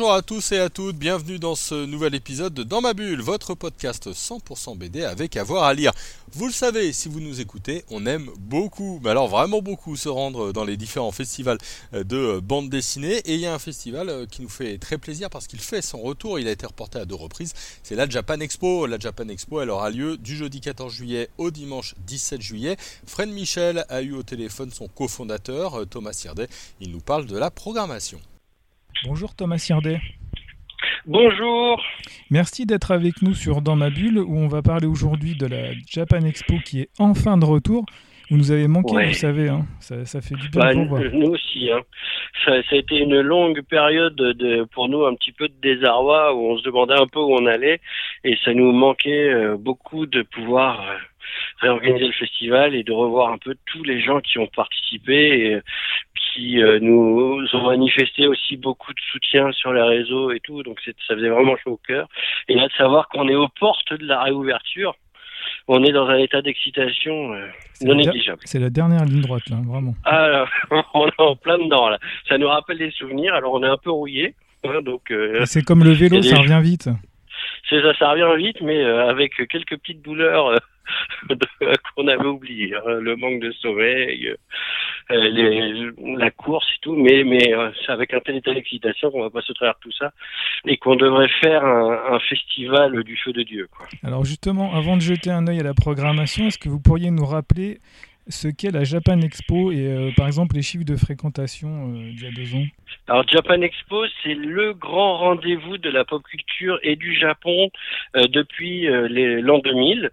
Bonjour à tous et à toutes, bienvenue dans ce nouvel épisode de Dans ma bulle, votre podcast 100% BD avec avoir à lire. Vous le savez, si vous nous écoutez, on aime beaucoup, mais alors vraiment beaucoup, se rendre dans les différents festivals euh, de bande dessinée. Et il y a un festival euh, qui nous fait très plaisir parce qu'il fait son retour, il a été reporté à deux reprises, c'est la Japan Expo. La Japan Expo, elle aura lieu du jeudi 14 juillet au dimanche 17 juillet. Fred Michel a eu au téléphone son cofondateur, euh, Thomas Sirdet, il nous parle de la programmation. Bonjour Thomas Sirdet. Bonjour. Merci d'être avec nous sur Dans ma bulle où on va parler aujourd'hui de la Japan Expo qui est enfin de retour. Vous nous avez manqué, Ouais. vous savez, hein. ça, ça fait du bien Bah, de vous voir. nous aussi. Hein. Ça, ça a été une longue période de, pour nous, un petit peu de désarroi, où on se demandait un peu où on allait, et ça nous manquait euh, beaucoup de pouvoir euh, réorganiser le festival et de revoir un peu tous les gens qui ont participé et qui euh, nous ont manifesté aussi beaucoup de soutien sur les réseaux et tout. Donc ça faisait vraiment chaud au cœur. Et là de savoir qu'on est aux portes de la réouverture, on est dans un état d'excitation euh, non négligeable. c'est la dernière ligne droite, là, vraiment. Ah, on est en plein dedans là. Ça nous rappelle des souvenirs. Alors on est un peu rouillé, hein, donc euh, C'est comme le vélo, ça revient vite. C'est ça, ça revient vite, mais euh, avec quelques petites douleurs euh, qu'on avait oubliées, hein, le manque de sommeil, euh, les- la course et tout, mais mais c'est avec un tel état d'excitation qu'on va pas se trahir tout ça et qu'on devrait faire un, un festival du feu de Dieu. Quoi. Alors justement, avant de jeter un œil à la programmation, est-ce que vous pourriez nous rappeler ce qu'est la Japan Expo et euh, par exemple les chiffres de fréquentation euh, d'il y a deux ans Alors Japan Expo, c'est le grand rendez-vous de la pop culture et du Japon euh, depuis euh, l'an 2000.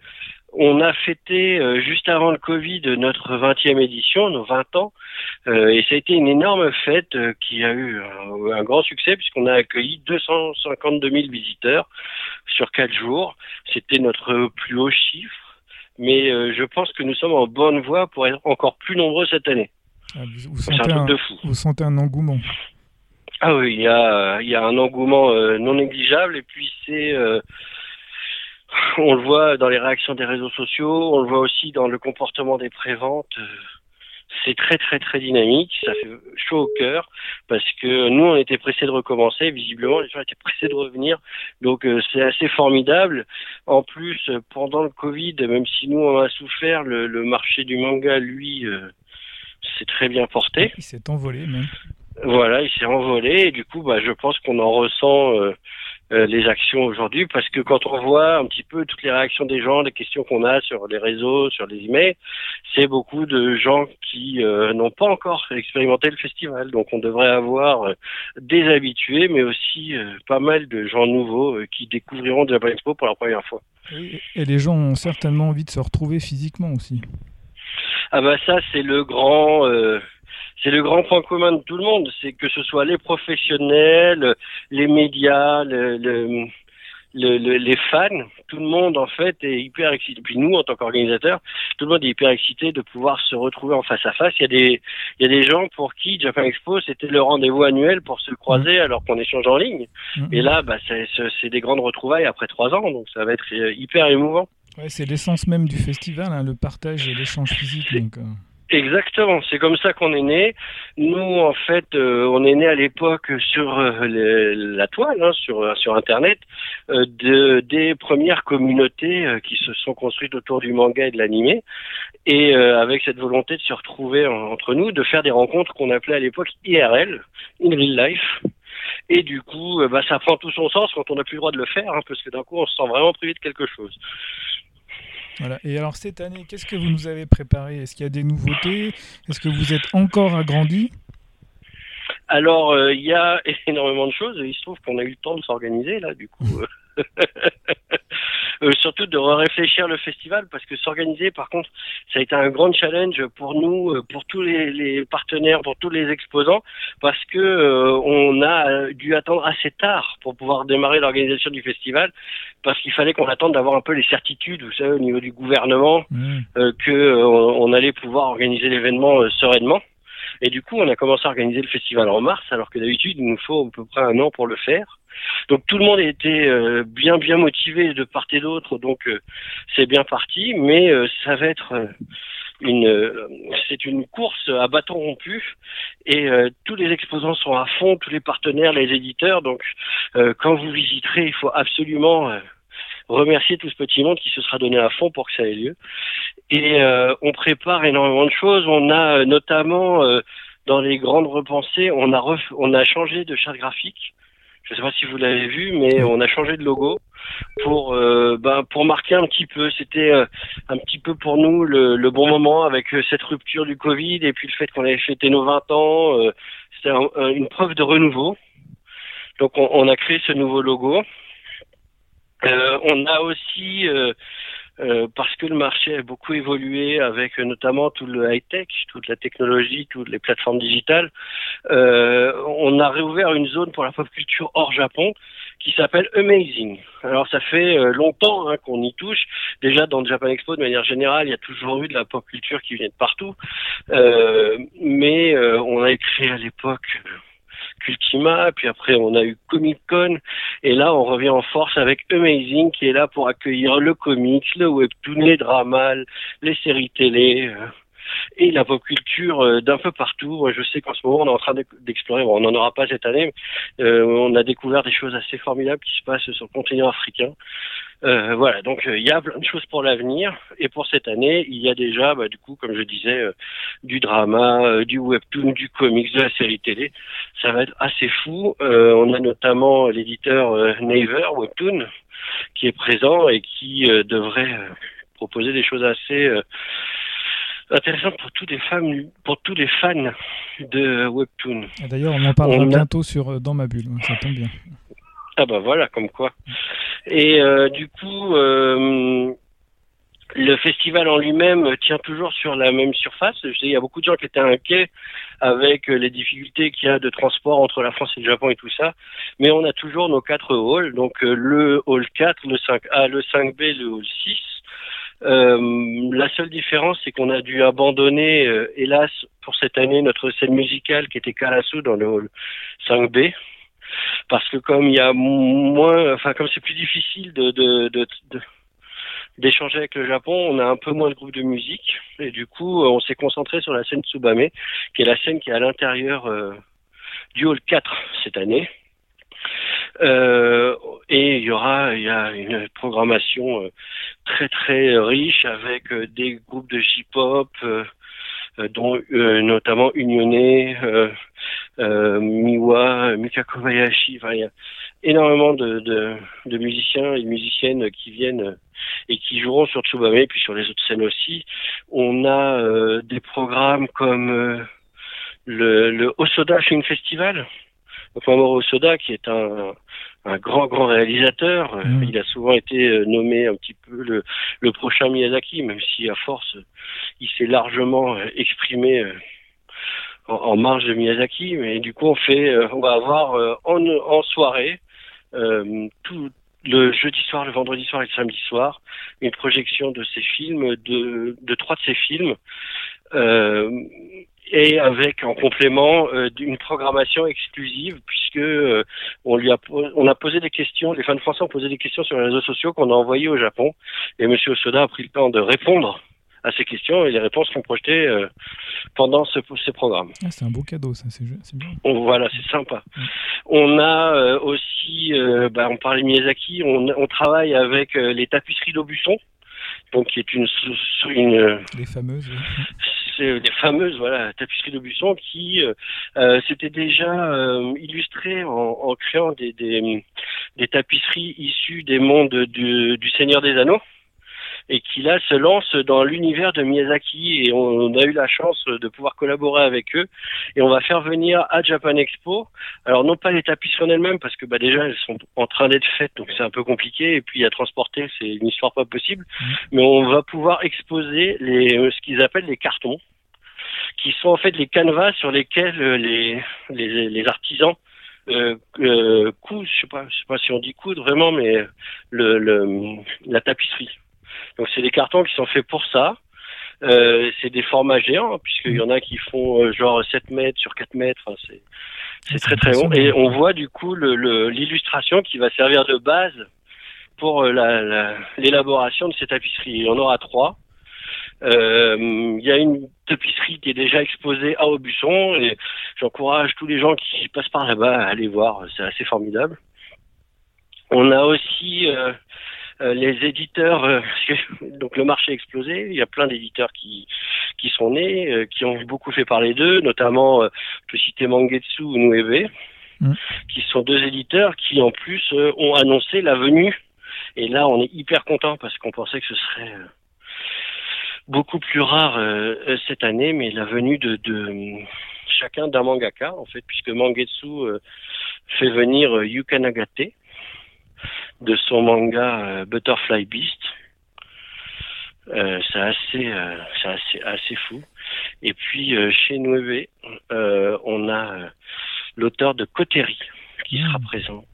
On a fêté juste avant le Covid notre 20e édition, nos 20 ans, et ça a été une énorme fête qui a eu un, un grand succès puisqu'on a accueilli 252 000 visiteurs sur quatre jours. C'était notre plus haut chiffre, mais euh, je pense que nous sommes en bonne voie pour être encore plus nombreux cette année. Ah, vous, vous C'est un sentez truc un, de fou. vous sentez un engouement Ah oui, il y a, il y a un engouement euh, non négligeable et puis c'est, euh, on le voit dans les réactions des réseaux sociaux, on le voit aussi dans le comportement des préventes. Euh, c'est très très très dynamique, ça fait chaud au cœur parce que nous on était pressés de recommencer, visiblement les gens étaient pressés de revenir, donc euh, c'est assez formidable. En plus, euh, pendant le Covid, même si nous on a souffert, le, le marché du manga lui euh, s'est très bien porté. Il s'est envolé même. Voilà, il s'est envolé et du coup, bah, je pense qu'on en ressent euh, les actions aujourd'hui parce que quand on voit un petit peu toutes les réactions des gens, les questions qu'on a sur les réseaux, sur les emails, c'est beaucoup de gens qui euh, n'ont pas encore expérimenté le festival. Donc, on devrait avoir euh, des habitués, mais aussi euh, pas mal de gens nouveaux euh, qui découvriront Japan Expo pour la première fois. Et, et les gens ont certainement envie de se retrouver physiquement aussi. Ah bah ça c'est le grand euh, c'est le grand point commun de tout le monde, c'est que ce soit les professionnels, les médias, le, le- le- le- les fans, tout le monde en fait est hyper excité. Puis nous en tant qu'organisateurs, tout le monde est hyper excité de pouvoir se retrouver en face à face. Il y a des il y a des gens pour qui Japan Expo c'était le rendez-vous annuel pour se croiser alors qu'on échange en ligne. Mhm. Et là bah c'est des grandes retrouvailles après trois ans, donc ça va être euh, hyper émouvant. Ouais, c'est l'essence même du festival, hein, le partage et l'échange physique. Donc, euh, Exactement, c'est comme ça qu'on est né. Nous, en fait, euh, on est né à l'époque sur euh, la toile, hein, sur sur Internet, euh, de, des premières communautés euh, qui se sont construites autour du manga et de l'animé, et euh, avec cette volonté de se retrouver en- entre nous, de faire des rencontres qu'on appelait à l'époque IRL, in real life. Et du coup, bah, ça prend tout son sens quand on n'a plus le droit de le faire, hein, parce que d'un coup, on se sent vraiment privé de quelque chose. Voilà. Et alors cette année, qu'est-ce que vous nous avez préparé? Est-ce qu'il y a des nouveautés? Est-ce que vous êtes encore agrandi Alors, euh, il y a énormément de choses. Il se trouve qu'on a eu le temps de s'organiser là, du coup. euh. Surtout de réfléchir le festival parce que s'organiser, par contre, ça a été un grand challenge pour nous, euh, pour tous les, les partenaires, pour tous les exposants, parce que euh, on a dû attendre assez tard pour pouvoir démarrer l'organisation du festival, parce qu'il fallait qu'on attende d'avoir un peu les certitudes, vous savez, au niveau du gouvernement, Mmh. euh, que euh, on allait pouvoir organiser l'événement euh, sereinement. Et du coup, on a commencé à organiser le festival en mars, alors que d'habitude, il nous faut à peu près un an pour le faire. Donc tout le monde était euh, bien bien motivé de part et d'autre, donc euh, c'est bien parti, mais euh, ça va être une c'est une course à bâton rompu et tous les exposants sont à fond, tous les partenaires, les éditeurs. Donc quand vous visiterez, il faut absolument remercier tout ce petit monde qui se sera donné à fond pour que ça ait lieu. Et on prépare énormément de choses. On a notamment dans les grandes repensées, on a on a changé de charte graphique. Je ne sais pas si vous l'avez vu, mais on a changé de logo pour euh, ben, pour marquer un petit peu. C'était euh, un petit peu pour nous le, le, bon moment avec euh, cette rupture du Covid et puis le fait qu'on avait fêté nos 20 ans. Euh, C'était une preuve de renouveau. Donc on, on, a créé ce nouveau logo. on a aussi euh, parce que le marché a beaucoup évolué avec notamment tout le high-tech, toute la technologie, toutes les plateformes digitales. Euh, on a réouvert une zone pour la pop culture hors Japon qui s'appelle Amazing. Alors ça fait euh, longtemps hein, qu'on y touche. Déjà dans le Japan Expo, de manière générale, il y a toujours eu de la pop culture qui vient de partout. Euh, mais on a créé à l'époque Ultima, puis après on a eu Comic Con, et là on revient en force avec Amazing qui est là pour accueillir le comics, le webtoon, les dramas, les séries télé. Euh, et la pop culture euh, d'un peu partout. Je sais qu'en ce moment, on est en train d'explorer, on n'en aura pas cette année, euh, on a découvert des choses assez formidables qui se passent sur le continent africain. Euh, voilà, donc il y a plein de choses pour l'avenir. Et pour cette année, il y a déjà, bah, du coup, comme je disais, du drama, du webtoon, du comics, de la série télé. Ça va être assez fou. on a notamment l'éditeur Naver Webtoon qui est présent et qui devrait proposer des choses assez intéressant pour tous les fans, pour tous les fans de webtoon. D'ailleurs, on en parlera bientôt sur euh, dans ma bulle. Ça tombe bien. Ah bah voilà, comme quoi. Et euh, du coup, euh, le festival en lui-même tient toujours sur la même surface. Je sais, il y a beaucoup de gens qui étaient inquiets avec les difficultés qu'il y a de transport entre la France et le Japon et tout ça. Mais on a toujours nos quatre halls. Donc le hall 4, le 5A, le 5B, le hall 6 euh, la seule différence, c'est qu'on a dû abandonner, euh, hélas, pour cette année, notre scène musicale qui était Karasu dans le hall 5B. Parce que comme il y a moins, enfin comme c'est plus difficile de, de, de, d'échanger avec le Japon, on a un peu moins de groupes de musique et du coup on s'est concentré sur la scène Tsubame, qui est la scène qui est à l'intérieur euh, du hall 4 cette année. Euh, et il y aura il y a une programmation euh, très très riche avec euh, des groupes de J-pop, dont notamment Unioné, Miwa, Mika Kobayashi. Enfin, il y a énormément de, musiciens et musiciennes qui viennent et qui joueront sur Tsubame, puis sur les autres scènes aussi. On a des programmes comme le, le Osoda Film Festival, Mamoru Soda, qui est un, un grand, grand réalisateur. Mm. Il a souvent été euh, nommé un petit peu le, le prochain Miyazaki, même si à force, il s'est largement euh, exprimé euh, en, marge de Miyazaki. Mais du coup, on fait, on va avoir en, en soirée, tout, le jeudi soir, le vendredi soir et le samedi soir, une projection de ces films, de, de trois de ces films. Euh, et avec en complément euh, une programmation exclusive puisque euh, on lui a on a posé des questions, les fans français ont posé des questions sur les réseaux sociaux qu'on a envoyés au Japon et Monsieur Osoda a pris le temps de répondre à ces questions et les réponses sont projetées euh, pendant ce, ces programmes. Ah, c'est un beau cadeau, ça, c'est bien. On, voilà, c'est sympa. On a euh, aussi, bah, on parlait de Miyazaki, on, on travaille avec les tapisseries d'Aubusson, donc qui est une, une les fameuses c'est des fameuses voilà tapisseries de Busson qui euh, euh s'étaient déjà euh, illustrées en, en, créant des, des, des, tapisseries issues des mondes du, du Seigneur des Anneaux et qui là se lance dans l'univers de Miyazaki. Et on, a eu la chance de pouvoir collaborer avec eux. Et on va faire venir à Japan Expo. Alors non pas les tapisseries en elles-mêmes parce que bah déjà elles sont en train d'être faites donc c'est un peu compliqué. Et puis à transporter c'est une histoire pas possible. Mmh. mais on va pouvoir exposer les ce qu'ils appellent les cartons qui sont en fait les canevas sur lesquels euh, les, les, les artisans euh, euh, cousent, je sais pas, je sais pas si on dit coudre vraiment, mais le, le la tapisserie. Donc c'est des cartons qui sont faits pour ça. Euh, c'est des formats géants, puisqu'il y en a qui font euh, genre 7 mètres sur 4 mètres. Enfin, c'est c'est très très long. Et on voit du coup l'illustration le, qui va servir de base pour l'élaboration de ces tapisseries. Il y en aura trois. Il y a une tapisserie qui est déjà exposée à Aubusson et j'encourage tous les gens qui passent par là-bas à aller voir. C'est assez formidable. On a aussi euh, euh, les éditeurs, euh, donc le marché a explosé, il y a plein d'éditeurs qui qui sont nés, qui ont beaucoup fait parler d'eux, notamment, je peux citer Mangetsu ou Nueve, mm. qui sont deux éditeurs qui en plus ont annoncé la venue. Et là, on est hyper content parce qu'on pensait que ce serait beaucoup plus rare cette année, mais la venue de, de chacun d'un mangaka en fait, puisque Mangetsu fait venir Yuka Nagate de son manga euh, Butterfly Beast. Euh, c'est assez, euh, c'est assez, assez fou. Et puis chez Nueve, on a l'auteur de Coterie qui sera mmh. présente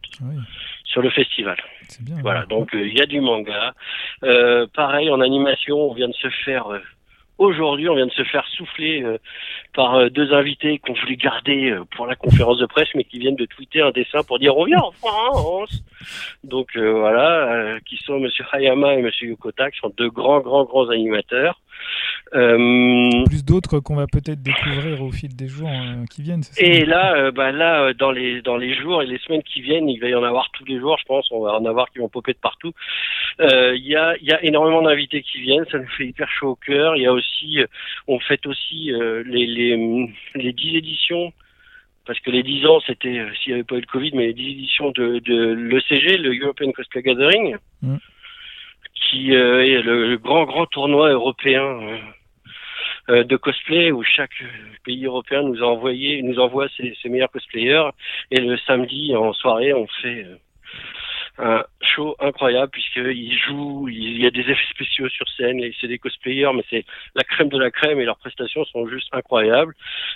sur le festival. Bien, voilà, donc il y a du manga. pareil en animation, on vient de se faire Aujourd'hui, on vient de se faire souffler euh, par euh, deux invités qu'on voulait garder euh, pour la conférence de presse, mais qui viennent de tweeter un dessin pour dire on vient en France. Donc voilà, qui sont Monsieur Hayama et Monsieur Yokota, qui sont deux grands, grands, grands animateurs. Plus d'autres qu'on va peut-être découvrir au fil des jours qui viennent. Et là, bah là, dans les dans les jours et les semaines qui viennent, il va y en avoir tous les jours, je pense. On va en avoir qui vont popper de partout. Il y a il y a énormément d'invités qui viennent, ça nous fait hyper chaud au cœur. Il y a aussi, on fait aussi les les les dix éditions parce que les 10 ans, c'était, s'il n'y avait pas eu le Covid, mais les 10 éditions de, de l'ECG, le European Cosplay Gathering. Mm qui euh, est le, grand grand tournoi européen euh, euh, de cosplay où chaque pays européen nous a envoyé, nous envoie ses, ses meilleurs cosplayers et le samedi en soirée on fait un show incroyable puisqu'ils jouent, il y a des effets spéciaux sur scène, c'est des cosplayers, mais c'est la crème de la crème et leurs prestations sont juste incroyables.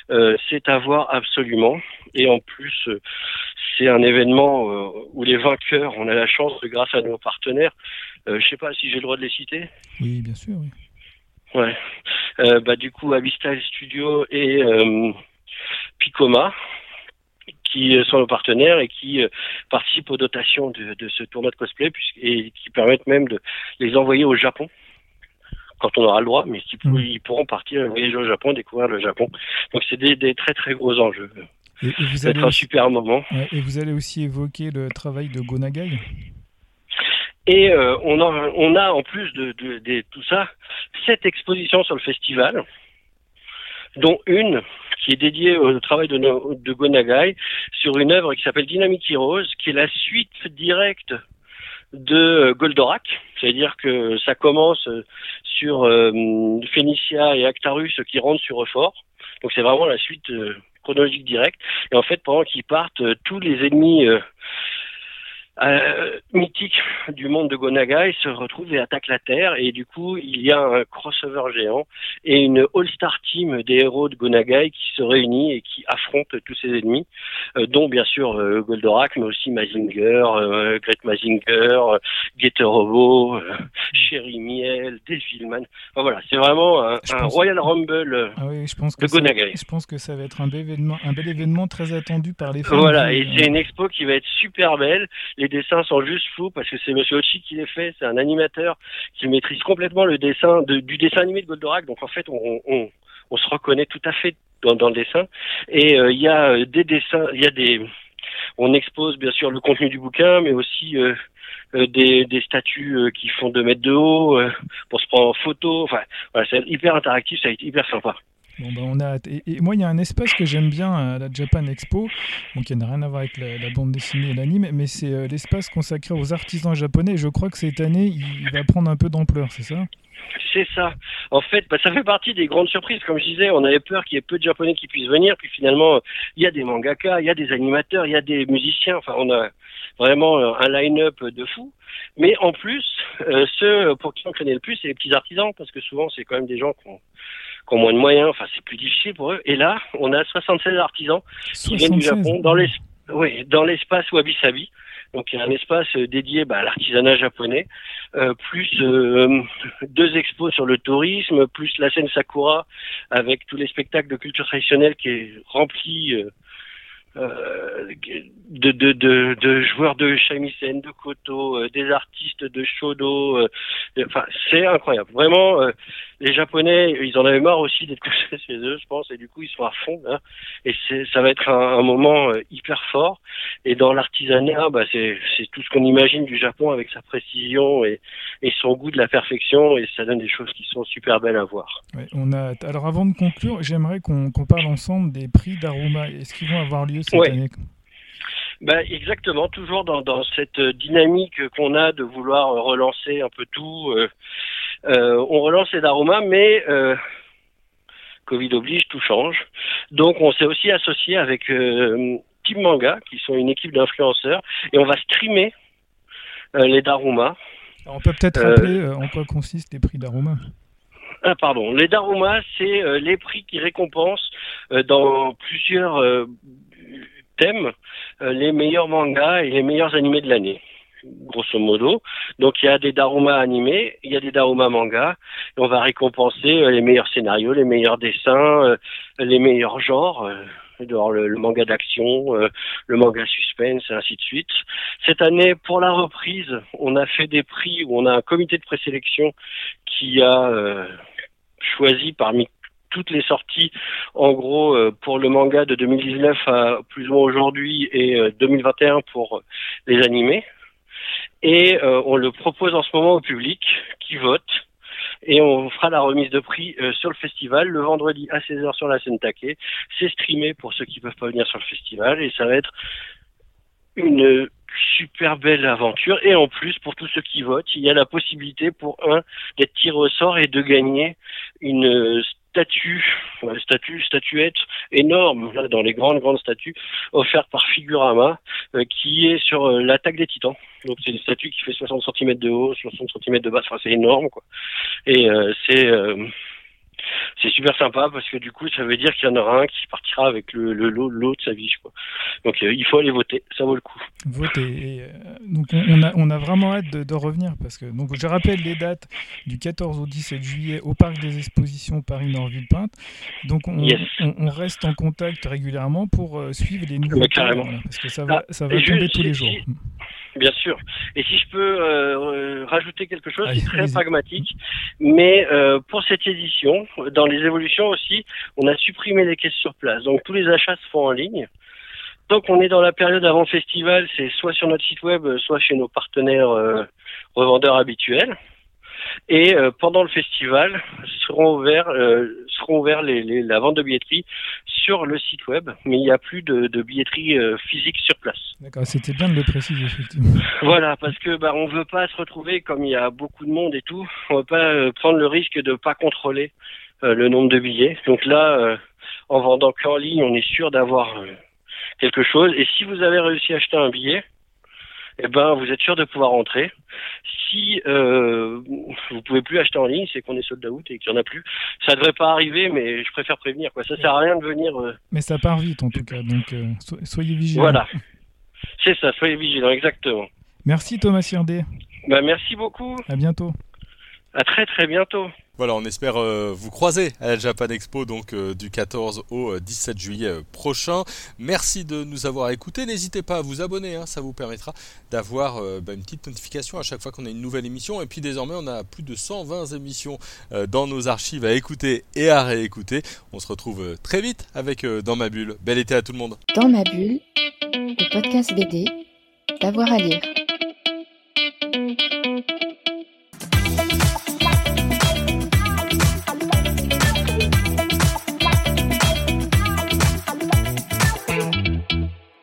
Euh, c'est à voir absolument. Et en plus, c'est un événement euh, où les vainqueurs, on a la chance, grâce à nos partenaires, euh, je sais pas si j'ai le droit de les citer. Oui, bien sûr. Oui. Ouais. Euh, bah du coup, Abistal Studio et euh, Picoma qui sont nos partenaires et qui euh, participent aux dotations de, de, ce tournoi de cosplay et qui permettent même de les envoyer au Japon quand on aura le droit, mais qui, mmh. ils pourront partir voyager au Japon, découvrir le Japon. Donc c'est des, des, très très gros enjeux. Et, vous allez un super moment. et vous allez aussi évoquer le travail de Gonagai? Et euh, on, a, on a en plus de, de, de, tout ça sept expositions sur le festival, dont une qui est dédiée au travail de, de Gonagai sur une œuvre qui s'appelle Dynamic Heroes, qui est la suite directe de Goldorak, c'est-à-dire que ça commence sur euh, Phénicia et Actarus qui rentrent sur Euphor. Donc c'est vraiment la suite euh, chronologique directe. Et en fait, pendant qu'ils partent, euh, tous les ennemis euh, euh, mythique du monde de Gonagai se retrouve et attaque la Terre et du coup il y a un crossover géant et une all-star team des héros de Gonagai qui se réunit et qui affrontent tous ses ennemis euh, dont bien sûr euh, Goldorak mais aussi Mazinger, euh, Great Mazinger, Getter Robo, Sherry Miel, Devilman. Enfin, voilà, c'est vraiment un, Royal Rumble ah oui, je pense que de Gonagai. Je pense que ça va être un bel événement, un bel événement très attendu par les fans. Voilà, et c'est une expo qui va être super belle. Les les dessins sont juste fous parce que c'est Monsieur Ochi qui les fait, c'est un animateur qui maîtrise complètement le dessin du dessin animé de Goldorak. Donc en fait, on, se reconnaît tout à fait dans, le dessin. Et euh, il y a euh, des dessins, il y a des, on expose bien sûr le contenu du bouquin, mais aussi euh, des, statues qui font deux mètres de haut pour se prendre en photo. Enfin, voilà, c'est hyper interactif, ça a été hyper sympa. Bon, ben on a et, moi, il y a un espace que j'aime bien à la Japan Expo, donc qui n'a rien à voir avec la, bande dessinée et l'anime, mais c'est euh, l'espace consacré aux artisans japonais. je crois que cette année, il, va prendre un peu d'ampleur, c'est ça? C'est ça. En fait, bah, ça fait partie des grandes surprises. Comme je disais, on avait peur qu'il y ait peu de Japonais qui puissent venir. Puis finalement, il y a des mangaka, il y a des animateurs, il y a des musiciens. Enfin, on a vraiment euh, un line-up de fou. Mais en plus, euh, ceux pour qui on craignait le plus, c'est les petits artisans, parce que souvent, c'est quand même des gens qui ont qui ont moins de moyens, enfin c'est plus difficile pour eux. Et là, on a 76 artisans qui viennent du Japon dans l'espace oui, dans l'espace Wabi Sabi. Donc il y a un espace dédié bah, à l'artisanat japonais euh, plus euh, deux expos sur le tourisme, plus la scène Sakura avec tous les spectacles de culture traditionnelle qui est rempli euh, euh, de, de, de, de, joueurs de shamisen, de koto, euh, des artistes de shodo. Euh, enfin, c'est incroyable. Vraiment, euh, les Japonais, ils en avaient marre aussi d'être couchés chez eux, je pense, et du coup, ils sont à fond. Là. Et ça va être un, un moment hyper fort. Et dans l'artisanat, bah, c'est tout ce qu'on imagine du Japon avec sa précision et, et, son goût de la perfection, et ça donne des choses qui sont super belles à voir. Ouais, on a... Alors, avant de conclure, j'aimerais qu'on qu parle ensemble des prix d'Aruma. Est-ce qu'ils vont avoir lieu cette ouais. année? Ben, exactement, toujours dans, dans cette dynamique qu'on a de vouloir relancer un peu tout. Euh, euh, on relance les Daruma, mais euh, Covid oblige, tout change. Donc on s'est aussi associé avec euh, Team Manga, qui sont une équipe d'influenceurs, et on va streamer euh, les Daruma. On peut peut-être rappeler euh, en quoi consistent les prix Daruma ah, pardon. Les Daruma, c'est euh, les prix qui récompensent euh, dans plusieurs euh, thèmes les meilleurs mangas et les meilleurs animés de l'année grosso modo. Donc il y a des Daruma animés, il y a des Daruma manga, on va récompenser les meilleurs scénarios, les meilleurs dessins, les meilleurs genres. Alors le, le manga d'action, euh, le manga suspense, et ainsi de suite. Cette année, pour la reprise, on a fait des prix où on a un comité de présélection qui a euh, choisi parmi toutes les sorties, en gros, euh, pour le manga de 2019 à plus ou moins aujourd'hui et 2021 pour les animés. Et on le propose en ce moment au public qui vote. Et on fera la remise de prix euh, sur le festival le vendredi à 16h sur la scène Taquet. C'est streamé pour ceux qui peuvent pas venir sur le festival. Et ça va être une super belle aventure. Et en plus pour tous ceux qui votent, il y a la possibilité pour un d'être tiré au sort et de gagner une statue, une statue, statuette énorme là, dans les grandes grandes statues offertes par Figurama euh, qui est sur euh, l'attaque des Titans. Donc c'est une statue qui fait 60 cm de haut, 60 cm de bas, enfin c'est énorme quoi. Et euh, c'est c'est super sympa parce que du coup ça veut dire qu'il y en aura un qui partira avec le, le lot, lot de sa vie quoi. Donc euh, il faut aller voter, ça vaut le coup. Voter. Et, euh, donc on a, on a vraiment hâte de, de, revenir parce que donc je rappelle les dates du 14 au 17 juillet au parc des expositions Paris Nord Villepinte. Donc on, yes. on, on, reste en contact régulièrement pour euh, suivre les nouveaux carrément. Voilà, parce que ça va, ah, ça va tomber je, tous les si, jours. Bien sûr. Et si je peux euh, rajouter quelque chose, c'est très pragmatique, mais euh, pour cette édition, dans les évolutions aussi, on a supprimé les caisses sur place. Donc tous les achats se font en ligne. Tant qu'on est dans la période avant festival, c'est soit sur notre site web, soit chez nos partenaires euh, revendeurs habituels. Et euh, pendant le festival, seront ouverts, euh, seront ouverts les, les, la vente de billetterie sur le site web, mais il n'y a plus de, de billetterie euh, physique sur place. D'accord, c'était bien de le préciser effectivement. Voilà, parce que bah on veut pas se retrouver comme il y a beaucoup de monde et tout, on veut pas prendre le risque de pas contrôler le nombre de billets. Donc là, en vendant qu'en ligne, on est sûr d'avoir quelque chose. Et si vous avez réussi à acheter un billet, eh ben, vous êtes sûr de pouvoir rentrer. Si euh, vous pouvez plus acheter en ligne, c'est qu'on est sold out et qu'il y en a plus. Ça devrait pas arriver, mais je préfère prévenir. Quoi. Ça sert à rien de venir. Euh... Mais ça part vite en tout cas, donc euh, so soyez vigilants. Voilà, c'est ça. Soyez vigilants, exactement. Merci Thomas Sirdé. Bah, merci beaucoup. À bientôt. À très très bientôt. Voilà, on espère euh, vous croiser à la Japan Expo donc euh, du 14 au 17 juillet euh, prochain. Merci de nous avoir écoutés. N'hésitez pas à vous abonner, hein, ça vous permettra d'avoir bah, une petite notification à chaque fois qu'on a une nouvelle émission. Et puis désormais, on a plus de 120 émissions dans nos archives à écouter et à réécouter. On se retrouve très vite avec Dans ma bulle. Bel été à tout le monde. Dans ma bulle, le podcast BD, d'avoir à lire.